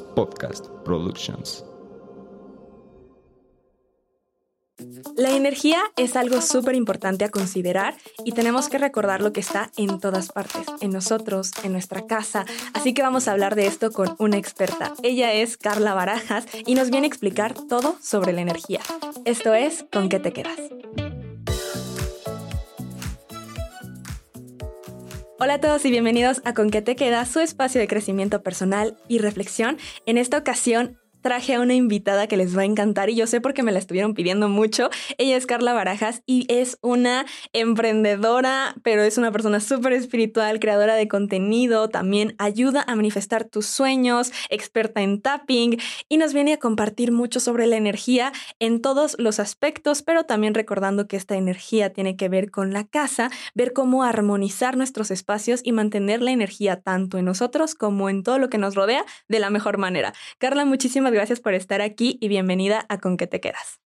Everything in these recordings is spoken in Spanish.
Podcast Productions. La energía es algo súper importante a considerar y tenemos que recordar lo que está en todas partes, en nosotros, en nuestra casa. Así que vamos a hablar de esto con una experta. Ella es Carla Barajas y nos viene a explicar todo sobre la energía. Esto es ¿Con qué te quedas? Hola a todos y bienvenidos a Con qué te queda, su espacio de crecimiento personal y reflexión. En esta ocasión traje a una invitada que les va a encantar y yo sé porque me la estuvieron pidiendo mucho. Ella es Carla Barajas y es una emprendedora, pero es una persona súper espiritual, creadora de contenido, también ayuda a manifestar tus sueños, experta en tapping y nos viene a compartir mucho sobre la energía en todos los aspectos, pero también recordando que esta energía tiene que ver con la casa, ver cómo armonizar nuestros espacios y mantener la energía tanto en nosotros como en todo lo que nos rodea de la mejor manera. Carla, muchísimas gracias por estar aquí y bienvenida a Con qué te quedas.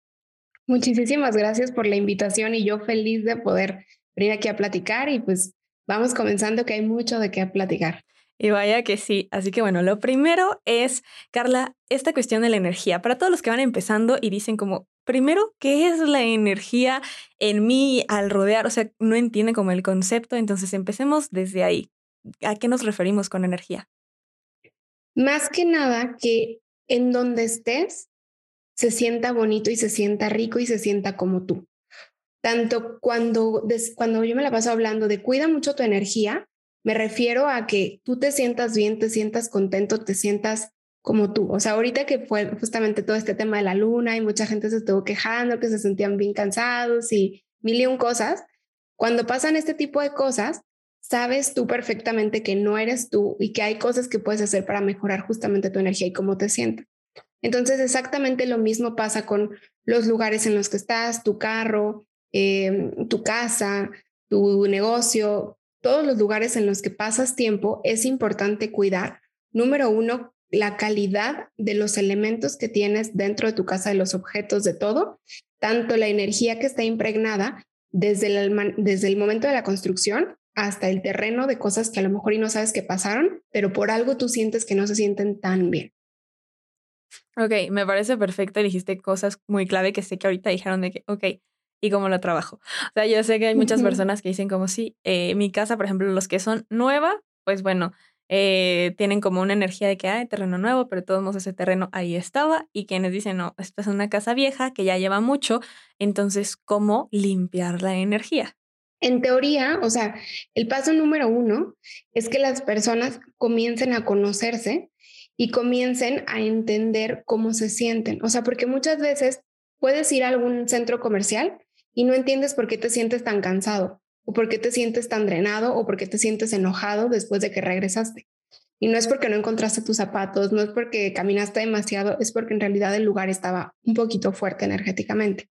Muchísimas gracias por la invitación y yo feliz de poder venir aquí a platicar y pues vamos comenzando que hay mucho de qué platicar. Y vaya que sí. Así que bueno, lo primero es, Carla, esta cuestión de la energía. Para todos los que van empezando y dicen como, primero, ¿qué es la energía en mí al rodear? O sea, no entienden como el concepto. Entonces empecemos desde ahí. ¿A qué nos referimos con energía? Más que nada que en donde estés se sienta bonito y se sienta rico y se sienta como tú. Tanto cuando, cuando yo me la paso hablando de cuida mucho tu energía, me refiero a que tú te sientas bien, te sientas contento, te sientas como tú. O sea, ahorita que fue justamente todo este tema de la luna y mucha gente se estuvo quejando, que se sentían bien cansados y mil y un cosas, cuando pasan este tipo de cosas, sabes tú perfectamente que no eres tú y que hay cosas que puedes hacer para mejorar justamente tu energía y cómo te sientes. Entonces, exactamente lo mismo pasa con los lugares en los que estás, tu carro, em, tu casa, tu negocio, todos los lugares en los que pasas tiempo, es importante cuidar, número uno, la calidad de los elementos que tienes dentro de tu casa, de los objetos, de todo, tanto la energía que está impregnada desde el, desde el momento de la construcción hasta el terreno de cosas que a lo mejor y no sabes que pasaron, pero por algo tú sientes que no se sienten tan bien. Ok, me parece perfecto. Dijiste cosas muy clave que sé que ahorita dijeron de que, ok, ¿y cómo lo trabajo? O sea, yo sé que hay muchas personas que dicen como, sí, eh, mi casa, por ejemplo, los que son nueva, pues bueno, eh, tienen como una energía de que hay terreno nuevo, pero todos modos ese terreno ahí estaba. Y quienes dicen, no, esta es una casa vieja que ya lleva mucho, entonces, ¿cómo limpiar la energía? En teoría, o sea, el paso número uno es que las personas comiencen a conocerse y comiencen a entender cómo se sienten. O sea, porque muchas veces puedes ir a algún centro comercial y no entiendes por qué te sientes tan cansado o por qué te sientes tan drenado o por qué te sientes enojado después de que regresaste. Y no es porque no encontraste tus zapatos, no es porque caminaste demasiado, es porque en realidad el lugar estaba un poquito fuerte energéticamente.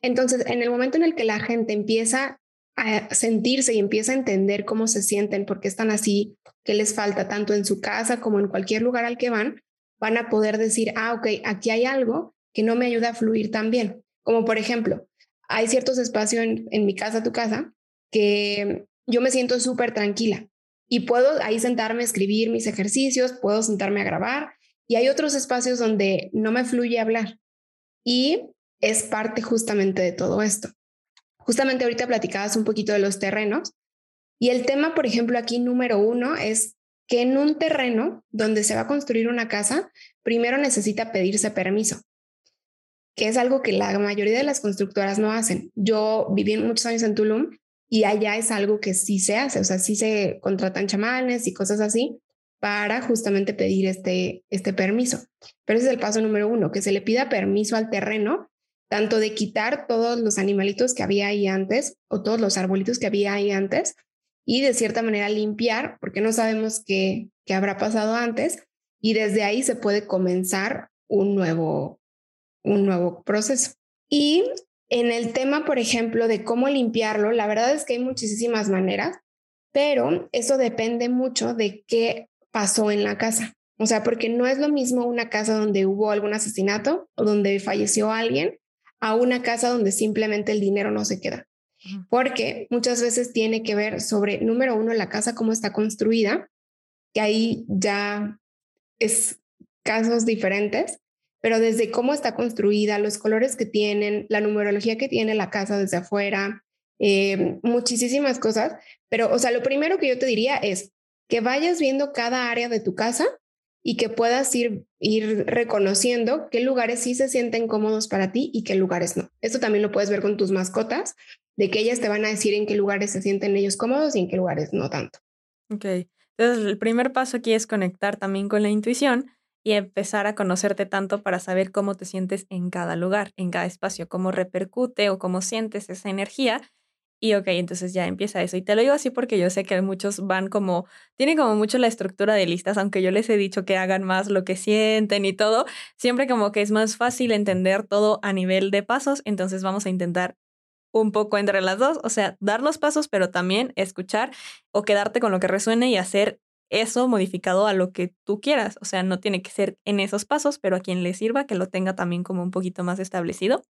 Entonces, en el momento en el que la gente empieza a sentirse y empieza a entender cómo se sienten, por qué están así, qué les falta tanto en su casa como en cualquier lugar al que van, van a poder decir, ah, ok, aquí hay algo que no me ayuda a fluir tan bien. Como por ejemplo, hay ciertos espacios en, en mi casa, tu casa, que yo me siento súper tranquila y puedo ahí sentarme a escribir mis ejercicios, puedo sentarme a grabar y hay otros espacios donde no me fluye hablar y es parte justamente de todo esto. Justamente ahorita platicabas un poquito de los terrenos y el tema, por ejemplo, aquí número uno es que en un terreno donde se va a construir una casa, primero necesita pedirse permiso, que es algo que la mayoría de las constructoras no hacen. Yo viví muchos años en Tulum y allá es algo que sí se hace, o sea, sí se contratan chamanes y cosas así para justamente pedir este, este permiso. Pero ese es el paso número uno, que se le pida permiso al terreno tanto de quitar todos los animalitos que había ahí antes o todos los arbolitos que había ahí antes y de cierta manera limpiar, porque no sabemos qué, qué habrá pasado antes, y desde ahí se puede comenzar un nuevo, un nuevo proceso. Y en el tema, por ejemplo, de cómo limpiarlo, la verdad es que hay muchísimas maneras, pero eso depende mucho de qué pasó en la casa. O sea, porque no es lo mismo una casa donde hubo algún asesinato o donde falleció alguien a una casa donde simplemente el dinero no se queda. Porque muchas veces tiene que ver sobre, número uno, la casa, cómo está construida, que ahí ya es casos diferentes, pero desde cómo está construida, los colores que tienen, la numerología que tiene la casa desde afuera, eh, muchísimas cosas. Pero, o sea, lo primero que yo te diría es que vayas viendo cada área de tu casa y que puedas ir, ir reconociendo qué lugares sí se sienten cómodos para ti y qué lugares no. Esto también lo puedes ver con tus mascotas, de que ellas te van a decir en qué lugares se sienten ellos cómodos y en qué lugares no tanto. Ok, entonces el primer paso aquí es conectar también con la intuición y empezar a conocerte tanto para saber cómo te sientes en cada lugar, en cada espacio, cómo repercute o cómo sientes esa energía. Y ok, entonces ya empieza eso. Y te lo digo así porque yo sé que muchos van como, tienen como mucho la estructura de listas, aunque yo les he dicho que hagan más lo que sienten y todo, siempre como que es más fácil entender todo a nivel de pasos, entonces vamos a intentar un poco entre las dos, o sea, dar los pasos, pero también escuchar o quedarte con lo que resuene y hacer eso modificado a lo que tú quieras. O sea, no tiene que ser en esos pasos, pero a quien le sirva que lo tenga también como un poquito más establecido.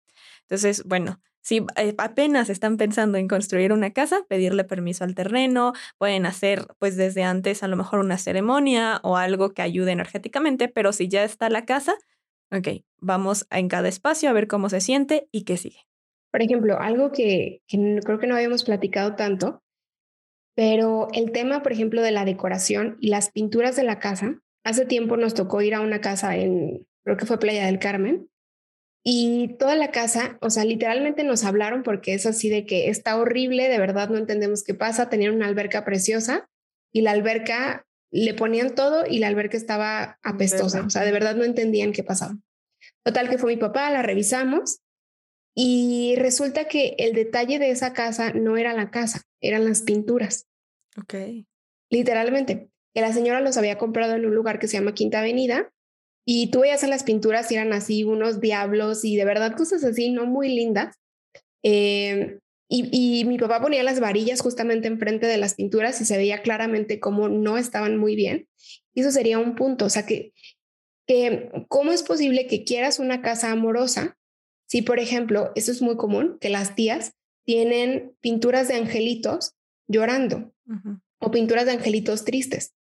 Entonces, bueno, si eh, apenas están pensando en construir una casa, pedirle permiso al terreno, pueden hacer pues desde antes a lo mejor una ceremonia o algo que ayude energéticamente, pero si ya está la casa, ok, vamos en cada espacio a ver cómo se siente y qué sigue. Por ejemplo, algo que, que creo que no habíamos platicado tanto pero el tema, por ejemplo, de la decoración y las pinturas de la casa, hace tiempo nos tocó ir a una casa en, creo que fue Playa del Carmen, y toda la casa, o sea, literalmente nos hablaron porque es así de que está horrible, de verdad no entendemos qué pasa, tenían una alberca preciosa y la alberca le ponían todo y la alberca estaba apestosa, o sea, de verdad no entendían qué pasaba. Total que fue mi papá, la revisamos y resulta que el detalle de esa casa no era la casa, eran las pinturas. Ok. Literalmente, que la señora los había comprado en un lugar que se llama Quinta Avenida y tú veías en las pinturas y eran así unos diablos y de verdad cosas así, no muy lindas. Em, y, y, mi papá ponía las varillas justamente enfrente de las pinturas y se veía claramente cómo no estaban muy bien. Y eso sería un punto, o sea, que, que cómo es posible que quieras una casa amorosa si, por ejemplo, eso es muy común, que las tías tienen pinturas de angelitos llorando o pinturas de angelitos tristes.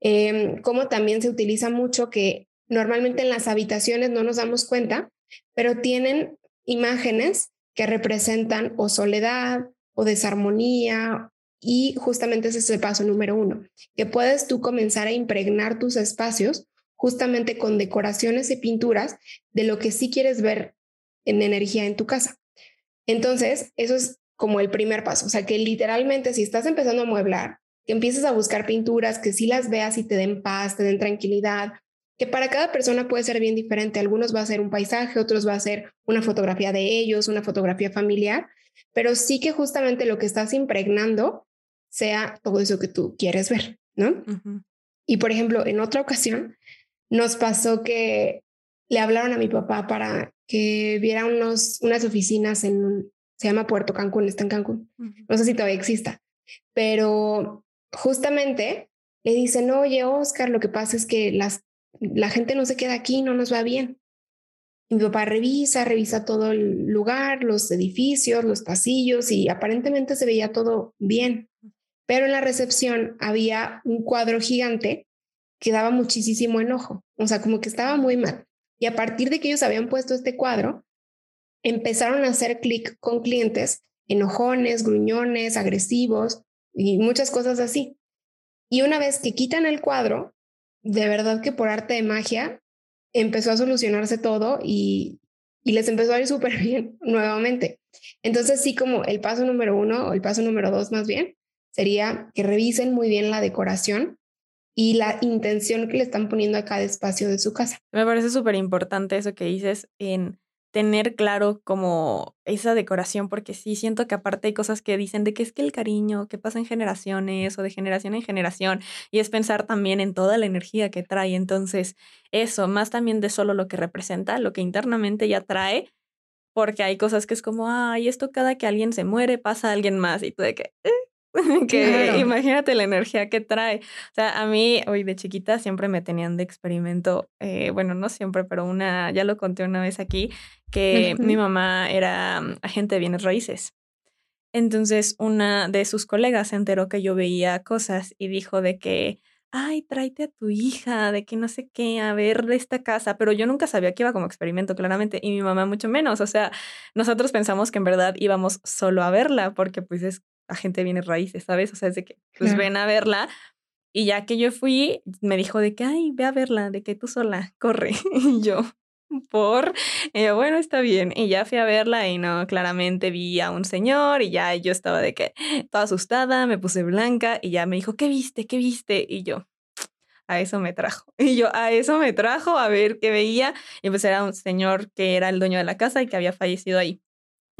Em, como también se utiliza mucho que normalmente en las habitaciones no nos damos cuenta, pero tienen imágenes que representan o soledad o desarmonía y justamente ese es el paso número uno, que puedes tú comenzar a impregnar tus espacios justamente con decoraciones y pinturas de lo que sí quieres ver en energía en tu casa. Entonces, eso es como el primer paso, o sea, que literalmente si estás empezando a mueblar, que empieces a buscar pinturas, que sí las veas y te den paz, te den tranquilidad, que para cada persona puede ser bien diferente. Algunos va a ser un paisaje, otros va a ser una fotografía de ellos, una fotografía familiar, pero sí que justamente lo que estás impregnando sea todo eso que tú quieres ver, ¿no? Y por ejemplo, en otra ocasión nos pasó que le hablaron a mi papá para que viera unos, unas oficinas en, se llama Puerto Cancún, está en Cancún. No sé si todavía exista, pero justamente le dicen, oye, Oscar, lo que pasa es que las, la gente no se queda aquí, no nos va bien. Y mi papá revisa, revisa todo el lugar, los edificios, los pasillos y aparentemente se veía todo bien. Pero en la recepción había un cuadro gigante que daba muchísimo enojo, o sea, como que estaba muy mal. Y a partir de que ellos habían puesto este cuadro, empezaron a hacer clic con clientes enojones, gruñones, agresivos y muchas cosas así. Y una vez que quitan el cuadro, de verdad que por arte de magia empezó a solucionarse todo y, y les empezó a ir súper bien nuevamente. Entonces sí, como el paso número uno o el paso número dos más bien, sería que revisen muy bien la decoración y la intención que le están poniendo a cada espacio de su casa. Me parece súper importante eso que dices en tener claro como esa decoración, porque sí siento que aparte hay cosas que dicen de que es que el cariño que pasa en generaciones o de generación en generación, y es pensar también en toda la energía que trae. Entonces, eso, más también de solo lo que representa, lo que internamente ya trae, porque hay cosas que es como, ay, esto cada que alguien se muere pasa a alguien más, y tú de que, eh, que imagínate la energía que trae. O sea, a mí, hoy de chiquita siempre me tenían de experimento, eh, bueno, no siempre, pero una, ya lo conté una vez aquí, que mi mamá era mm, agente de bienes raíces. Entonces, una de sus colegas se enteró que yo veía cosas y dijo de que, ay, tráete a tu hija, de que no sé qué, a ver de esta casa, pero yo nunca sabía que iba como experimento, claramente, y mi mamá mucho menos, o sea, nosotros pensamos que en verdad íbamos solo a verla, porque pues es, la gente viene raíces, ¿sabes? O sea, es de que, pues ven a verla, y ya que yo fui, me dijo de que, ay, ve a verla, de que tú sola, corre, y yo, por, bueno, está bien. Y ya fui a verla y no, claramente vi a un señor y ya yo estaba de que toda asustada, me puse blanca y ya me dijo, ¿qué viste? ¿Qué viste? Y yo, a eso me trajo. Y yo, a eso me trajo, a ver qué veía. Y pues era un señor que era el dueño de la casa y que había fallecido ahí.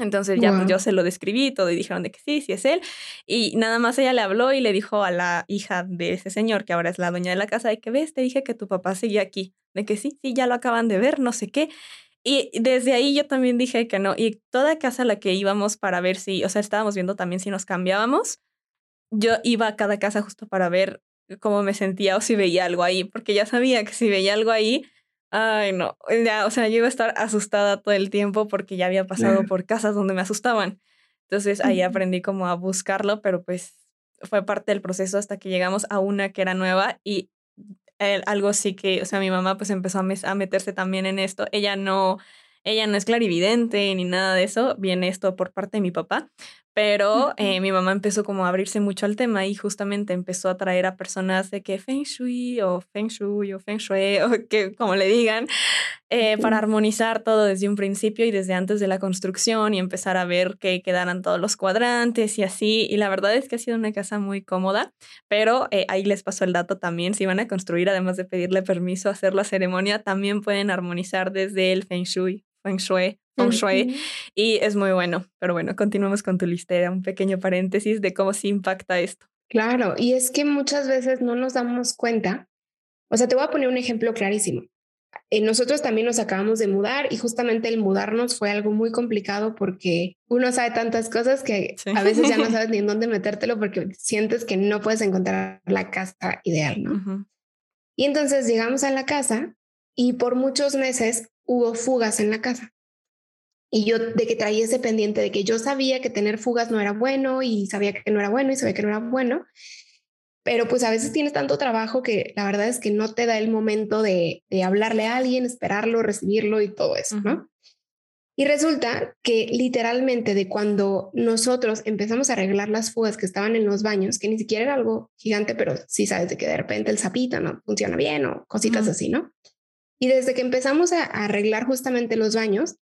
Entonces ya pues, yo se lo describí todo y dijeron de que sí, sí es él. Y nada más ella le habló y le dijo a la hija de ese señor, que ahora es la dueña de la casa, de que ves, te dije que tu papá seguía aquí de que sí, sí, ya lo acaban de ver, no sé qué. Y desde ahí yo también dije que no. Y toda casa a la que íbamos para ver si, o sea, estábamos viendo también si nos cambiábamos, yo iba a cada casa justo para ver cómo me sentía o si veía algo ahí, porque ya sabía que si veía algo ahí, ay no, ya, o sea, yo iba a estar asustada todo el tiempo porque ya había pasado por casas donde me asustaban. Entonces ahí aprendí como a buscarlo, pero pues fue parte del proceso hasta que llegamos a una que era nueva y algo así que, o sea, mi mamá pues empezó a, meterse también en esto. Ella no, ella no es clarividente ni nada de eso, viene esto por parte de mi papá, pero eh, mi mamá empezó como a abrirse mucho al tema y justamente empezó a traer a personas de que Feng Shui o Feng Shui o Feng Shui o que como le digan, eh, para armonizar todo desde un principio y desde antes de la construcción y empezar a ver que quedaran todos los cuadrantes y así. Y la verdad es que ha sido una casa muy cómoda, pero eh, ahí les paso el dato también, si van a construir, además de pedirle permiso a hacer la ceremonia, también pueden armonizar desde el Feng Shui feng shui, feng shui, y es muy bueno. Pero bueno, continuamos con tu lista, un pequeño paréntesis de cómo se impacta esto. Claro, y es que muchas veces no nos damos cuenta. O sea, te voy a poner un ejemplo clarísimo. Eh, nosotros también nos acabamos de mudar y justamente el mudarnos fue algo muy complicado porque uno sabe tantas cosas que a veces ya no sabes ni en dónde metértelo porque sientes que no puedes encontrar la casa ideal, ¿no? Y entonces llegamos a la casa y por muchos meses hubo fugas en la casa. Y yo de que traía ese pendiente de que yo sabía que tener fugas no era bueno y sabía que no era bueno y sabía que no era bueno. Pero pues a veces tienes tanto trabajo que la verdad es que no te da el momento de, hablarle a alguien, esperarlo, recibirlo y todo eso, ¿no? Y resulta que literalmente de cuando nosotros empezamos a arreglar las fugas que estaban en los baños, que ni siquiera era algo gigante, pero sí sabes de que de repente el zapito no funciona bien o cositas así, ¿no? Y desde que empezamos a, arreglar justamente los baños,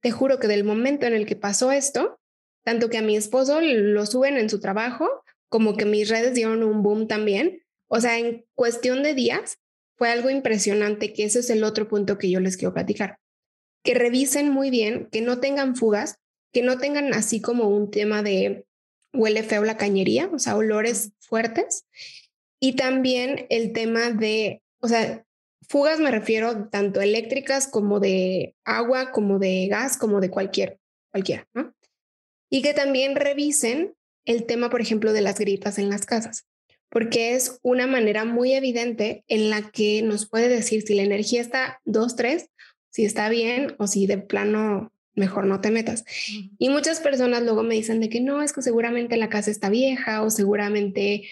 te juro que del momento en el que pasó esto, tanto que a mi esposo lo suben en su trabajo, como que mis redes dieron un boom también. O sea, en cuestión de días fue algo impresionante, que ese es el otro punto que yo les quiero platicar. Que revisen muy bien, que no tengan fugas, que no tengan así como un tema de huele feo la cañería, o sea, olores fuertes. Y también el tema de, o sea, Fugas me refiero tanto eléctricas como de agua, como de gas, como de cualquier, cualquiera, ¿no? Y que también revisen el tema, por ejemplo, de las grietas en las casas, porque es una manera muy evidente en la que nos puede decir si la energía está 2, 3, si está bien o si de plano mejor no te metas. Y muchas personas luego me dicen de que no, es que seguramente la casa está vieja o seguramente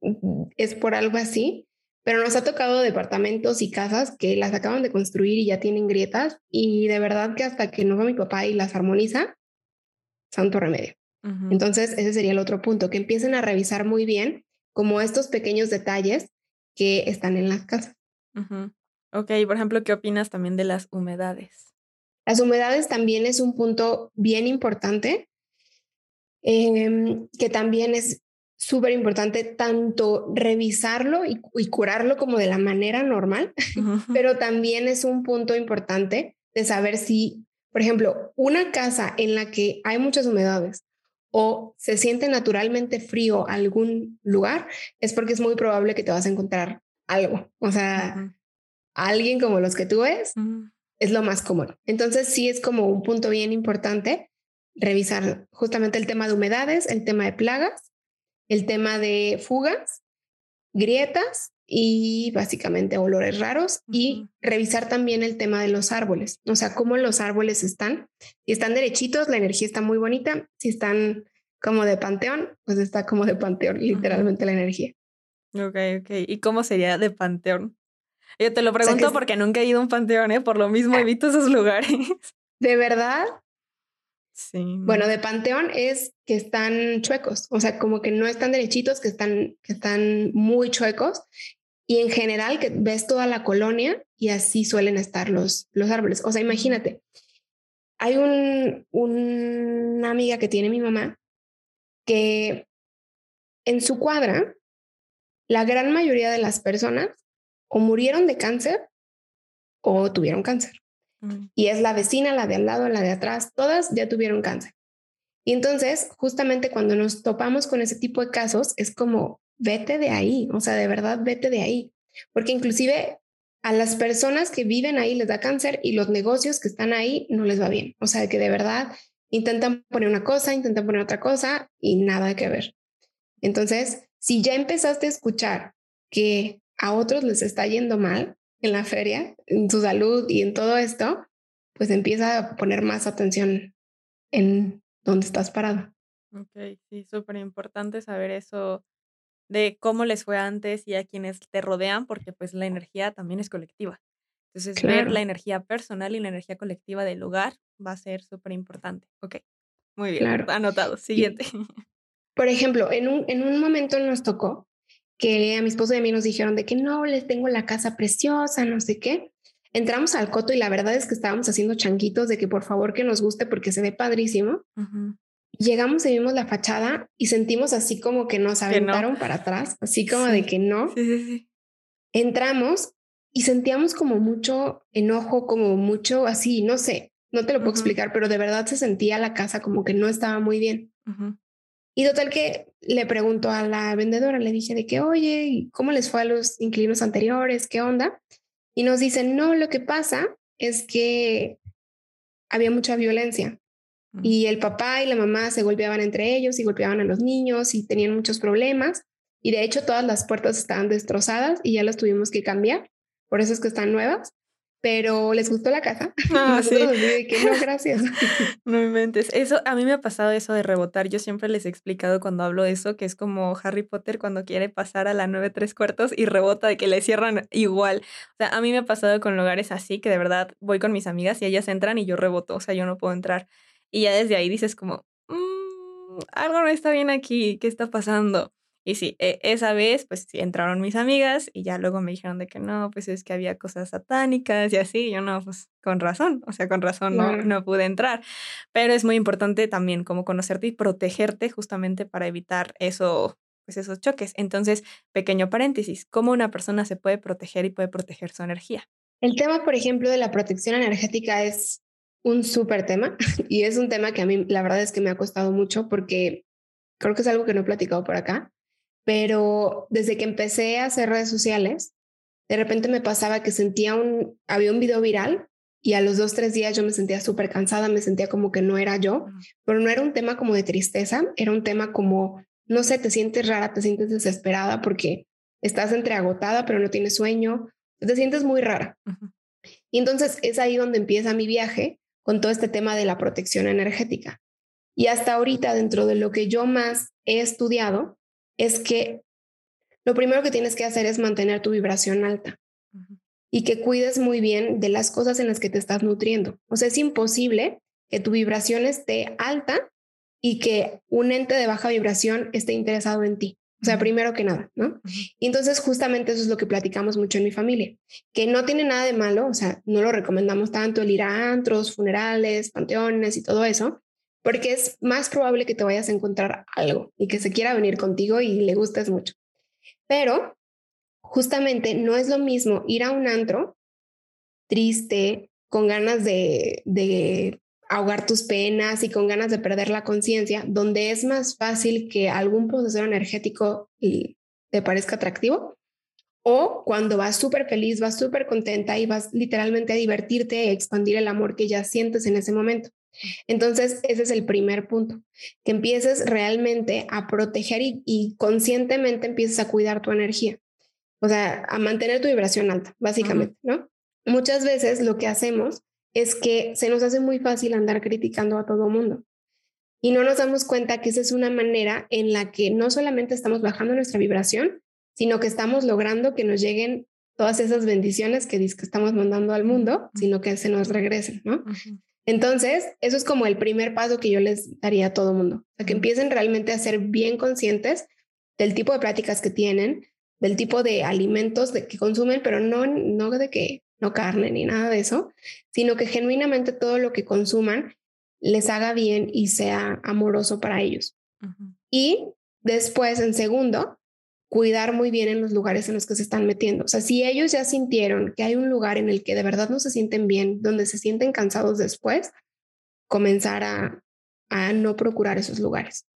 mm, es por algo así pero nos ha tocado departamentos y casas que las acaban de construir y ya tienen grietas y de verdad que hasta que no va mi papá y las armoniza, santo remedio. Entonces, ese sería el otro punto, que empiecen a revisar muy bien como estos pequeños detalles que están en las casas. Ok, por ejemplo, ¿qué opinas también de las humedades? Las humedades también es un punto bien importante, em, que también es súper importante tanto revisarlo y, curarlo como de la manera normal, pero también es un punto importante de saber si, por ejemplo, una casa en la que hay muchas humedades o se siente naturalmente frío algún lugar, es porque es muy probable que te vas a encontrar algo. O sea, alguien como los que tú ves es lo más común. Entonces sí es como un punto bien importante revisar justamente el tema de humedades, el tema de plagas el tema de fugas, grietas y básicamente olores raros y revisar también el tema de los árboles, o sea, cómo los árboles están. Si están derechitos, la energía está muy bonita. Si están como de panteón, pues está como de panteón, literalmente la energía. Ok, ok. ¿Y cómo sería de panteón? Yo te lo pregunto porque nunca he ido a un panteón, ¿eh? Por lo mismo evito esos lugares. ¿De verdad? Sí. Bueno, de panteón es que están chuecos, o sea, como que no están derechitos, que están, que están muy chuecos. Y en general que ves toda la colonia y así suelen estar los, los árboles. O sea, imagínate, hay un, una amiga que tiene mi mamá que en su cuadra, la gran mayoría de las personas o murieron de cáncer o tuvieron cáncer. Mm. Y es la vecina, la de al lado, la de atrás, todas ya tuvieron cáncer. Y entonces, justamente cuando nos topamos con ese tipo de casos, es como, vete de ahí, o sea, de verdad, vete de ahí. Porque inclusive a las personas que viven ahí les da cáncer y los negocios que están ahí no les va bien. O sea, que de verdad intentan poner una cosa, intentan poner otra cosa y nada que ver. Entonces, si ya empezaste a escuchar que a otros les está yendo mal en la feria, en su salud y en todo esto, pues empieza a poner más atención en dónde estás parado. Ok, sí, súper importante saber eso de cómo les fue antes y a quienes te rodean, porque pues la energía también es colectiva. Entonces, ver la energía personal y la energía colectiva del lugar va a ser súper importante. Ok, muy bien, anotado. Siguiente. por ejemplo, en un, en un momento nos tocó que a mi esposo y a mí nos dijeron de que no, les tengo la casa preciosa, no sé qué. Entramos al coto y la verdad es que estábamos haciendo chanquitos de que por favor que nos guste porque se ve padrísimo. Llegamos y vimos la fachada y sentimos así como que nos aventaron para atrás, así como de que no. Entramos y sentíamos como mucho enojo, como mucho así, no sé, no te lo puedo explicar, pero de verdad se sentía la casa como que no estaba muy bien. Y total que le pregunto a la vendedora, le dije de que, oye, ¿cómo les fue a los inquilinos anteriores? ¿Qué onda? Y nos dicen, no, lo que pasa es que había mucha violencia mm. y el papá y la mamá se golpeaban entre ellos y golpeaban a los niños y tenían muchos problemas. Y de hecho todas las puertas estaban destrozadas y ya las tuvimos que cambiar. Por eso es que están nuevas pero les gustó la casa. Ah, sí. que no, gracias. No inventes. Eso, a mí me ha pasado eso de rebotar. Yo siempre les he explicado cuando hablo de eso, que es como Harry Potter cuando quiere pasar a la nueve tres cuartos y rebota de que le cierran igual. O sea, a mí me ha pasado con lugares así que de verdad voy con mis amigas y ellas entran y yo reboto. O sea, yo no puedo entrar. Y ya desde ahí dices como, mm, algo no está bien aquí, ¿qué está pasando? Y sí, e, esa vez, pues sí, entraron mis amigas y ya luego me dijeron de que no, pues es que había cosas satánicas y así. Y yo no, pues con razón, o sea, con razón no, no pude entrar. Pero es muy importante también como conocerte y protegerte justamente para evitar eso, pues esos choques. Entonces, pequeño paréntesis, ¿cómo una persona se puede proteger y puede proteger su energía? El tema, por ejemplo, de la protección energética es un súper tema y es un tema que a mí la verdad es que me ha costado mucho porque creo que es algo que no he platicado por acá pero desde que empecé a hacer redes sociales, de repente me pasaba que sentía un, había un video viral y a los dos, tres días yo me sentía súper cansada, me sentía como que no era yo, pero no era un tema como de tristeza, era un tema como, no sé, te sientes rara, te sientes desesperada porque estás entre agotada, pero no tienes sueño, te sientes muy rara. Y entonces es ahí donde empieza mi viaje con todo este tema de la protección energética. Y hasta ahorita, dentro de lo que yo más he estudiado, es que lo primero que tienes que hacer es mantener tu vibración alta y que cuides muy bien de las cosas en las que te estás nutriendo. O sea, es imposible que tu vibración esté alta y que un ente de baja vibración esté interesado en ti. O sea, primero que nada, ¿no? Y entonces justamente eso es lo que platicamos mucho en mi familia, que no tiene nada de malo, o sea, no lo recomendamos tanto el ir a antros, funerales, panteones y todo eso, porque es más probable que te vayas a encontrar algo y que se quiera venir contigo y le gustes mucho. Pero justamente no es lo mismo ir a un antro triste, con ganas de, ahogar tus penas y con ganas de perder la conciencia, donde es más fácil que algún proceso energético te parezca atractivo, o cuando vas súper feliz, vas súper contenta y vas literalmente a divertirte, a expandir el amor que ya sientes en ese momento. Entonces, ese es el primer punto, que empieces realmente a proteger y, conscientemente empieces a cuidar tu energía, o sea, a mantener tu vibración alta, básicamente, ¿no? Muchas veces lo que hacemos es que se nos hace muy fácil andar criticando a todo mundo y no nos damos cuenta que esa es una manera en la que no solamente estamos bajando nuestra vibración, sino que estamos logrando que nos lleguen todas esas bendiciones que, que estamos mandando al mundo, sino que se nos regresen, ¿no? Entonces, eso es como el primer paso que yo les daría a todo mundo, o sea, que empiecen realmente a ser bien conscientes del tipo de pláticas que tienen, del tipo de alimentos de que consumen, pero no, no de que no carne ni nada de eso, sino que genuinamente todo lo que consuman les haga bien y sea amoroso para ellos. Y después, en segundo, cuidar muy bien en los lugares en los que se están metiendo. O sea, si ellos ya sintieron que hay un lugar en el que de verdad no se sienten bien, donde se sienten cansados después, comenzar a, a no procurar esos lugares.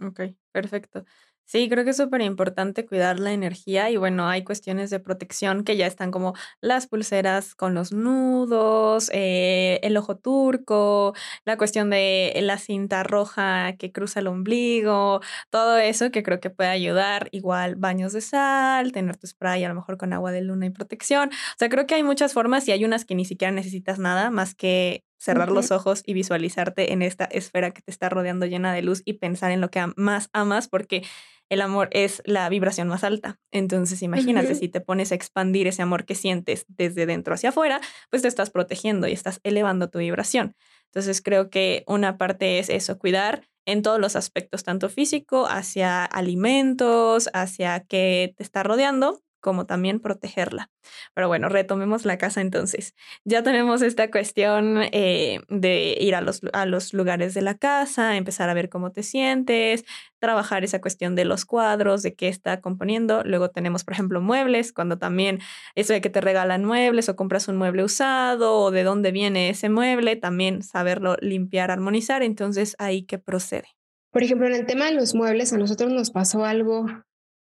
Ok, perfecto. Sí, creo que es súper importante cuidar la energía y bueno, hay cuestiones de protección que ya están como las pulseras con los nudos, eh, el ojo turco, la cuestión de la cinta roja que cruza el ombligo, todo eso que creo que puede ayudar, igual baños de sal, tener tu spray a lo mejor con agua de luna y protección. O sea, creo que hay muchas formas y hay unas que ni siquiera necesitas nada más que cerrar los ojos y visualizarte en esta esfera que te está rodeando llena de luz y pensar en lo que más amas porque el amor es la vibración más alta. Entonces, imagínate, si te pones a expandir ese amor que sientes desde dentro hacia afuera, pues te estás protegiendo y estás elevando tu vibración. Entonces, creo que una parte es eso, cuidar en todos los aspectos, tanto físico, hacia alimentos, hacia qué te está rodeando, como también protegerla. Pero bueno, retomemos la casa entonces. Ya tenemos esta cuestión eh, de ir a los, a los lugares de la casa, empezar a ver cómo te sientes, trabajar esa cuestión de los cuadros, de qué está componiendo. Luego tenemos, por ejemplo, muebles, cuando también eso de que te regalan muebles o compras un mueble usado o de dónde viene ese mueble, también saberlo limpiar, armonizar. Entonces, ahí que procede. Por ejemplo, en el tema de los muebles, a nosotros nos pasó algo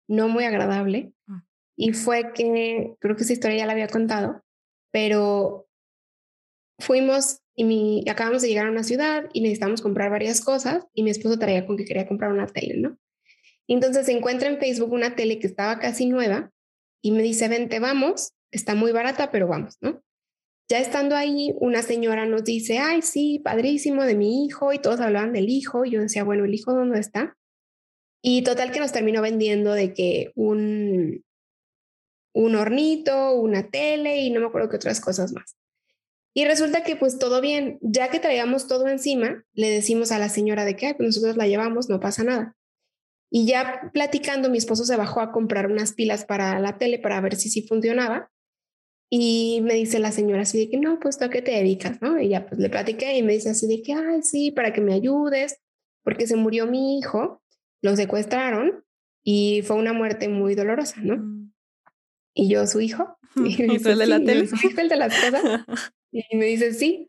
no muy agradable. Mm. Y fue que, creo que esa historia ya la había contado, pero fuimos y mi, acabamos de llegar a una ciudad y necesitamos comprar varias cosas y mi esposo traía con que quería comprar una tele, ¿no? entonces se encuentra en Facebook una tele que estaba casi nueva y me dice, vente, vamos, está muy barata, pero vamos, ¿no? Ya estando ahí, una señora nos dice, ay, sí, padrísimo de mi hijo, y todos hablaban del hijo, y yo decía, bueno, ¿el hijo dónde está? Y total que nos terminó vendiendo de que un, un hornito, una tele y no me acuerdo qué otras cosas más. Y resulta que pues todo bien, ya que traíamos todo encima, le decimos a la señora de que pues nosotros la llevamos, no pasa nada. Y ya platicando, mi esposo se bajó a comprar unas pilas para la tele para ver si sí funcionaba. Y me dice la señora así de que no, pues tú a qué te dedicas, ¿no? Y ya pues le platiqué y me dice así de que, ay, sí, para que me ayudes, porque se murió mi hijo, lo secuestraron y fue una muerte muy dolorosa, ¿no? Y yo, su hijo. Y, el de la tele. el de las cosas. Y me dice, sí.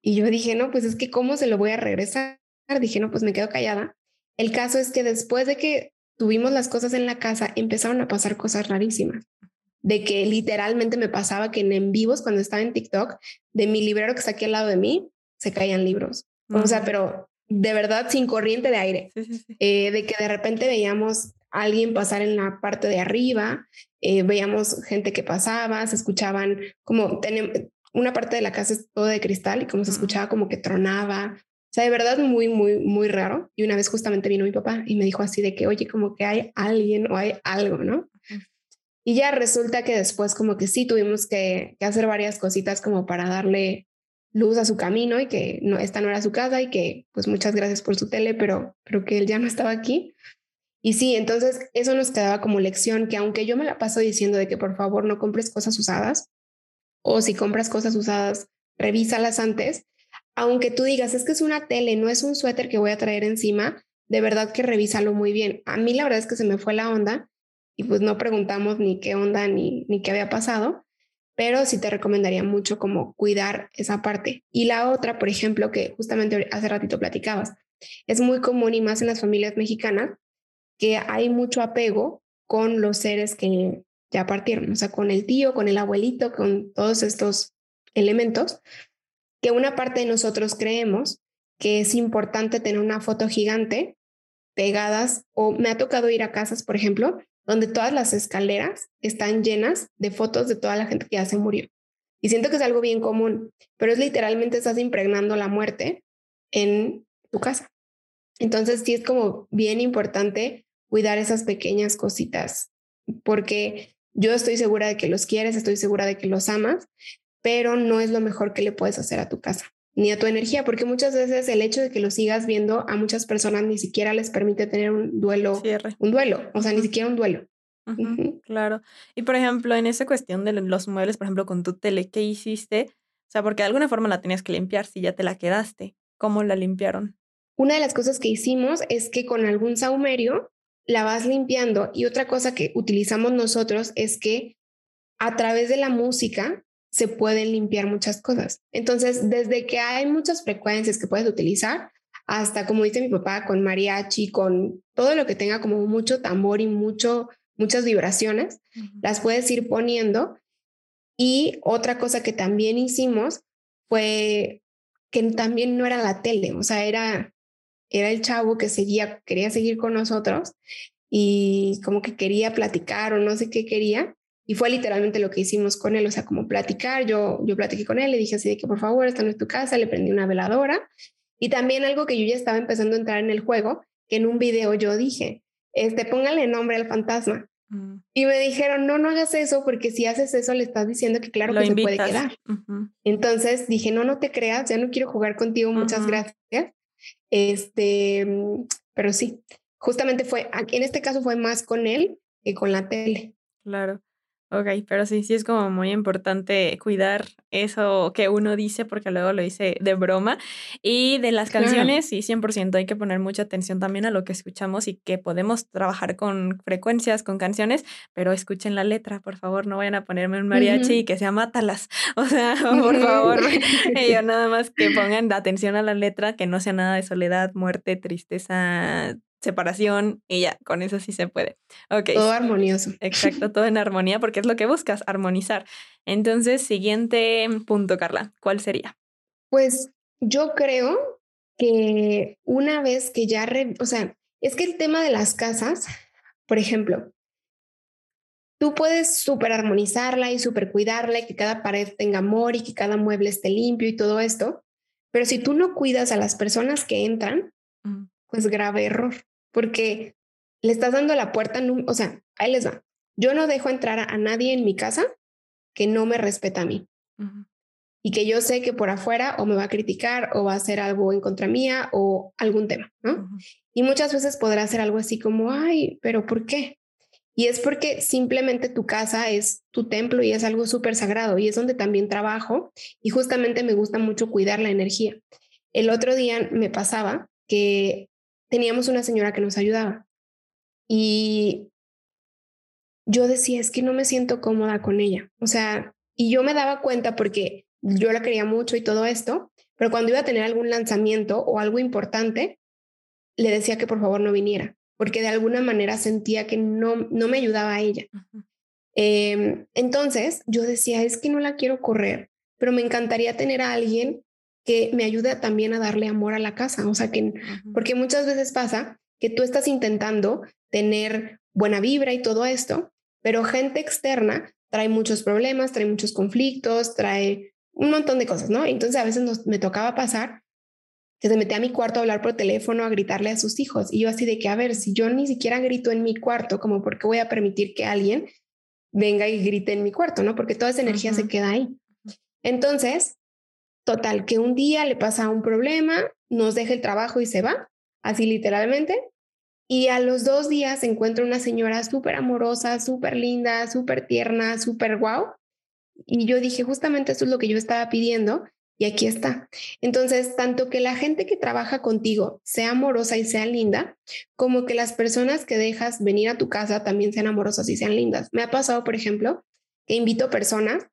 Y yo dije, no, pues es que cómo se lo voy a regresar. Dije, no, pues me quedo callada. El caso es que después de que tuvimos las cosas en la casa, empezaron a pasar cosas rarísimas. De que literalmente me pasaba que en, en vivos, cuando estaba en TikTok, de mi librero que está aquí al lado de mí, se caían libros. O sea, pero de verdad sin corriente de aire. Eh, de que de repente veíamos alguien pasar en la parte de arriba, eh, veíamos gente que pasaba, se escuchaban como una parte de la casa es todo de cristal y como se escuchaba como que tronaba. O sea, de verdad muy, muy, muy raro. Y una vez justamente vino mi papá y me dijo así de que, oye, como que hay alguien o hay algo, ¿no? Y ya resulta que después como que sí tuvimos que, que, hacer varias cositas como para darle luz a su camino y que no, esta no era su casa y que pues muchas gracias por su tele, pero creo que él ya no estaba aquí. Y sí, entonces eso nos quedaba como lección que aunque yo me la paso diciendo de que por favor no compres cosas usadas o si compras cosas usadas, revísalas antes, aunque tú digas, es que es una tele, no es un suéter que voy a traer encima, de verdad que revísalo muy bien. A mí la verdad es que se me fue la onda y pues no preguntamos ni qué onda ni, ni qué había pasado, pero sí te recomendaría mucho como cuidar esa parte. Y la otra, por ejemplo, que justamente hace ratito platicabas, es muy común y más en las familias mexicanas, que hay mucho apego con los seres que ya partieron, o sea, con el tío, con el abuelito, con todos estos elementos, que una parte de nosotros creemos que es importante tener una foto gigante pegadas, o me ha tocado ir a casas, por ejemplo, donde todas las escaleras están llenas de fotos de toda la gente que ya se murió. Y siento que es algo bien común, pero es literalmente estás impregnando la muerte en tu casa. Entonces sí es como bien importante cuidar esas pequeñas cositas porque yo estoy segura de que los quieres, estoy segura de que los amas, pero no es lo mejor que le puedes hacer a tu casa ni a tu energía, porque muchas veces el hecho de que lo sigas viendo a muchas personas ni siquiera les permite tener un duelo, un duelo, o sea, ni siquiera un duelo. Claro. Y por ejemplo, en esa cuestión de los muebles, por ejemplo, con tu tele, ¿qué hiciste? O sea, porque de alguna forma la tenías que limpiar si ya te la quedaste. ¿Cómo la limpiaron? Una de las cosas que hicimos es que con algún saumerio la vas limpiando y otra cosa que utilizamos nosotros es que a través de la música se pueden limpiar muchas cosas. Entonces, desde que hay muchas frecuencias que puedes utilizar, hasta como dice mi papá, con mariachi, con todo lo que tenga como mucho tambor y mucho, muchas vibraciones, las puedes ir poniendo. Y otra cosa que también hicimos fue que también no era la tele, o sea, era, era el chavo que seguía, quería seguir con nosotros y como que quería platicar o no sé qué quería. Y fue literalmente lo que hicimos con él, o sea, como platicar, yo, yo platiqué con él, le dije así de que por favor, esta no es tu casa, le prendí una veladora. Y también algo que yo ya estaba empezando a entrar en el juego, que en un video yo dije, este, póngale nombre al fantasma. Mm. Y me dijeron, no, no hagas eso, porque si haces eso le estás diciendo que claro que se puede quedar. Entonces dije, no, no te creas, ya no quiero jugar contigo, muchas gracias. Este, pero sí, justamente fue, en este caso fue más con él que con la tele. Claro. Ok, pero sí, sí es como muy importante cuidar eso que uno dice porque luego lo dice de broma. Y de las canciones, sí, 100% hay que poner mucha atención también a lo que escuchamos y que podemos trabajar con frecuencias, con canciones, pero escuchen la letra, por favor, no vayan a ponerme un mariachi y que sea mátalas. O sea, por favor, yo nada más que pongan atención a la letra, que no sea nada de soledad, muerte, tristeza, separación y ya, con eso sí se puede. Okay. Todo armonioso. Exacto, todo en armonía porque es lo que buscas, armonizar. Entonces, siguiente punto, Carla, ¿cuál sería? Pues yo creo que una vez que ya, o sea, es que el tema de las casas, por ejemplo, tú puedes súper armonizarla y súper cuidarla y que cada pared tenga amor y que cada mueble esté limpio y todo esto, pero si tú no cuidas a las personas que entran, pues grave error porque le estás dando la puerta, o sea, ahí les va. Yo no dejo entrar a, nadie en mi casa que no me respeta a mí. Y que yo sé que por afuera o me va a criticar o va a hacer algo en contra mía o algún tema, ¿no? Y muchas veces podrá hacer algo así como, ay, pero ¿por qué? Y es porque simplemente tu casa es tu templo y es algo súper sagrado y es donde también trabajo y justamente me gusta mucho cuidar la energía. El otro día me pasaba que teníamos una señora que nos ayudaba y yo decía, es que no me siento cómoda con ella. O sea, y yo me daba cuenta porque yo la quería mucho y todo esto, pero cuando iba a tener algún lanzamiento o algo importante, le decía que por favor no viniera, porque de alguna manera sentía que no, no me ayudaba a ella. Em, entonces yo decía, es que no la quiero correr, pero me encantaría tener a alguien que me ayuda también a darle amor a la casa. O sea, que, porque muchas veces pasa que tú estás intentando tener buena vibra y todo esto, pero gente externa trae muchos problemas, trae muchos conflictos, trae un montón de cosas, ¿no? Entonces a veces nos, me tocaba pasar que se metía a mi cuarto a hablar por teléfono, a gritarle a sus hijos. Y yo así de que, a ver, si yo ni siquiera grito en mi cuarto, como porque voy a permitir que alguien venga y grite en mi cuarto, ¿no? Porque toda esa energía se queda ahí. Entonces, Total, que un día le pasa un problema, nos deja el trabajo y se va, así literalmente. Y a los dos días encuentra una señora súper amorosa, súper linda, súper tierna, súper guau. Y yo dije, justamente eso es lo que yo estaba pidiendo y aquí está. Entonces, tanto que la gente que trabaja contigo sea amorosa y sea linda, como que las personas que dejas venir a tu casa también sean amorosas y sean lindas. Me ha pasado, por ejemplo, que invito personas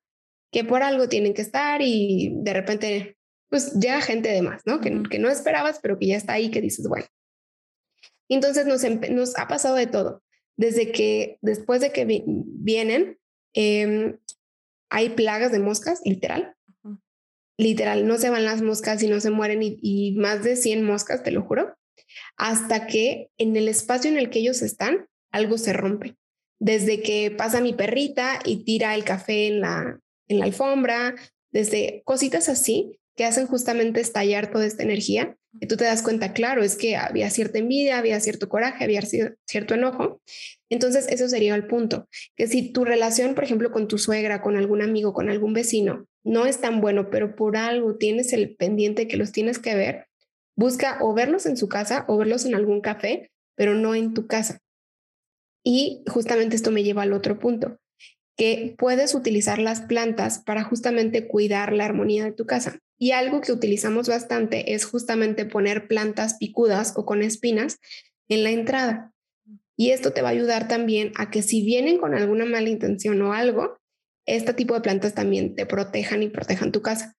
que por algo tienen que estar y de repente, pues llega gente de más, ¿no? Que, que no esperabas, pero que ya está ahí, que dices, bueno. Entonces nos, nos ha pasado de todo. Desde que, después de que vienen, em, hay plagas de moscas, literal. Literal, no se van las moscas y no se mueren y, y más de 100 moscas, te lo juro, hasta que en el espacio en el que ellos están, algo se rompe. Desde que pasa mi perrita y tira el café en la, en la alfombra, desde cositas así que hacen justamente estallar toda esta energía Y tú te das cuenta, claro, es que había cierta envidia, había cierto coraje, había cierto enojo. Entonces, eso sería el punto, que si tu relación, por ejemplo, con tu suegra, con algún amigo, con algún vecino, no es tan bueno, pero por algo tienes el pendiente que los tienes que ver, busca o verlos en su casa o verlos en algún café, pero no en tu casa. Y justamente esto me lleva al otro punto, que puedes utilizar las plantas para justamente cuidar la armonía de tu casa. Y algo que utilizamos bastante es justamente poner plantas picudas o con espinas en la entrada. Y esto te va a ayudar también a que si vienen con alguna mala intención o algo, este tipo de plantas también te protejan y protejan tu casa.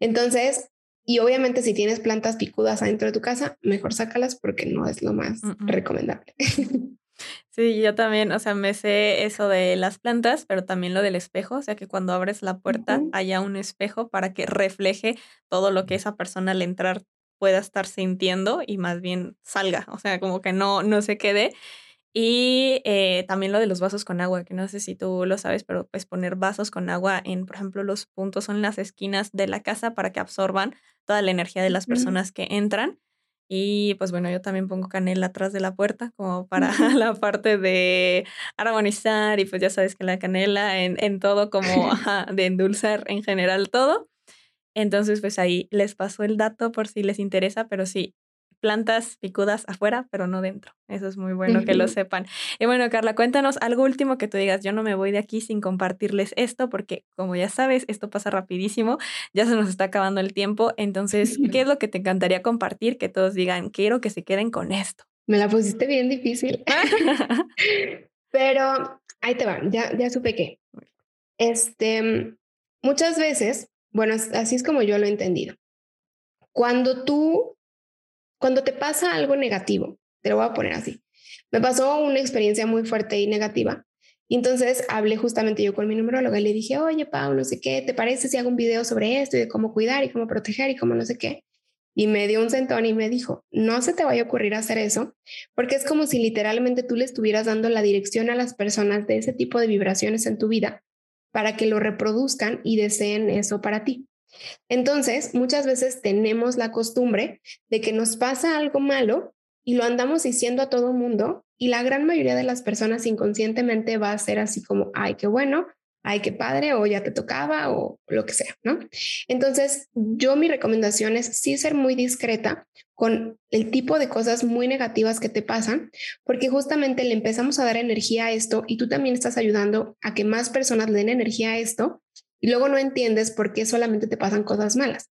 Entonces, y obviamente si tienes plantas picudas adentro de tu casa, mejor sácalas porque no es lo más recomendable. Sí, yo también, o sea, me sé eso de las plantas, pero también lo del espejo, o sea, que cuando abres la puerta haya un espejo para que refleje todo lo que esa persona al entrar pueda estar sintiendo y más bien salga, o sea, como que no, no se quede. Y eh, también lo de los vasos con agua, que no sé si tú lo sabes, pero pues poner vasos con agua en, por ejemplo, los puntos son las esquinas de la casa para que absorban toda la energía de las personas que entran. Y pues bueno, yo también pongo canela atrás de la puerta como para la parte de armonizar y pues ya sabes que la canela en, en todo como de endulzar en general todo. Entonces pues ahí les paso el dato por si les interesa, pero sí, plantas picudas afuera, pero no dentro. Eso es muy bueno que lo sepan. Y bueno, Carla, cuéntanos algo último que tú digas, yo no me voy de aquí sin compartirles esto, porque como ya sabes, esto pasa rapidísimo, ya se nos está acabando el tiempo. Entonces, ¿qué es lo que te encantaría compartir? Que todos digan, quiero que se queden con esto. Me la pusiste bien difícil. pero ahí te va, ya, ya supe que. Este, muchas veces, bueno, así es como yo lo he entendido. Cuando tú cuando te pasa algo negativo, te lo voy a poner así. Me pasó una experiencia muy fuerte y negativa. Entonces hablé justamente yo con mi numeróloga y le dije, oye, Pau, no sé qué, ¿te parece si hago un video sobre esto y de cómo cuidar y cómo proteger y cómo no sé qué? Y me dio un sentón y me dijo, no se te vaya a ocurrir hacer eso, porque es como si literalmente tú le estuvieras dando la dirección a las personas de ese tipo de vibraciones en tu vida para que lo reproduzcan y deseen eso para ti. Entonces, muchas veces tenemos la costumbre de que nos pasa algo malo y lo andamos diciendo a todo mundo y la gran mayoría de las personas inconscientemente va a ser así como, ay, qué bueno, ay, qué padre, o ya te tocaba, o lo que sea, ¿no? Entonces, yo mi recomendación es sí ser muy discreta con el tipo de cosas muy negativas que te pasan, porque justamente le empezamos a dar energía a esto y tú también estás ayudando a que más personas le den energía a esto y luego no entiendes por qué solamente te pasan cosas malas.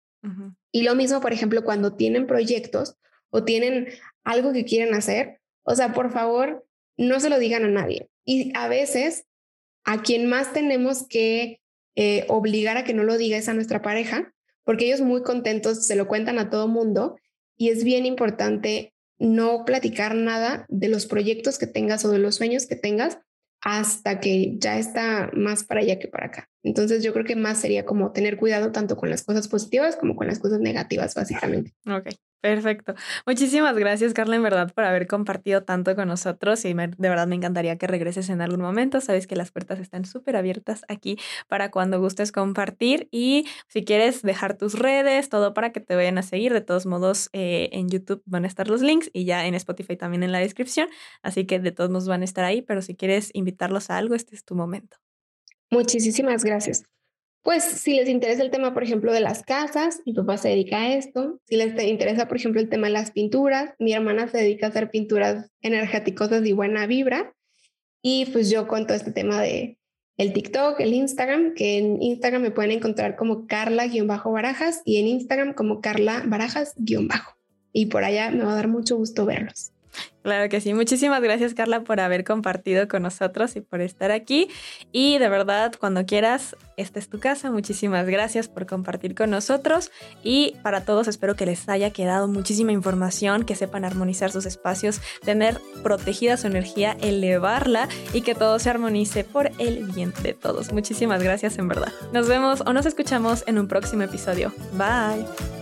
Y lo mismo, por ejemplo, cuando tienen proyectos o tienen algo que quieren hacer, o sea, por favor, no se lo digan a nadie. Y a veces a quien más tenemos que eh, obligar a que no lo diga es a nuestra pareja, porque ellos muy contentos se lo cuentan a todo mundo y es bien importante no platicar nada de los proyectos que tengas o de los sueños que tengas hasta que ya está más para allá que para acá. Entonces yo creo que más sería como tener cuidado tanto con las cosas positivas como con las cosas negativas, básicamente. Ok, Perfecto. Muchísimas gracias, Carla, en verdad, por haber compartido tanto con nosotros y de verdad me encantaría que regreses en algún momento. Sabes que las puertas están súper abiertas aquí para cuando gustes compartir y si quieres dejar tus redes, todo para que te vayan a seguir. De todos modos, eh, en YouTube van a estar los links y ya en Spotify también en la descripción. Así que de todos modos van a estar ahí, pero si quieres invitarlos a algo, este es tu momento. Muchísimas gracias. Pues si les interesa el tema, por ejemplo, de las casas, mi papá se dedica a esto. Si les interesa, por ejemplo, el tema de las pinturas, mi hermana se dedica a hacer pinturas energéticas y buena vibra. Y pues yo con todo este tema de el TikTok, el Instagram, que en Instagram me pueden encontrar como Carla-Barajas y en Instagram como Carla Barajas-Bajo. Y por allá me va a dar mucho gusto verlos. Claro que sí. Muchísimas gracias, Carla, por haber compartido con nosotros y por estar aquí. Y de verdad, cuando quieras, esta es tu casa. Muchísimas gracias por compartir con nosotros. Y para todos, espero que les haya quedado muchísima información, que sepan armonizar sus espacios, tener protegida su energía, elevarla y que todo se armonice por el bien de todos. Muchísimas gracias, en verdad. Nos vemos o nos escuchamos en un próximo episodio. Bye.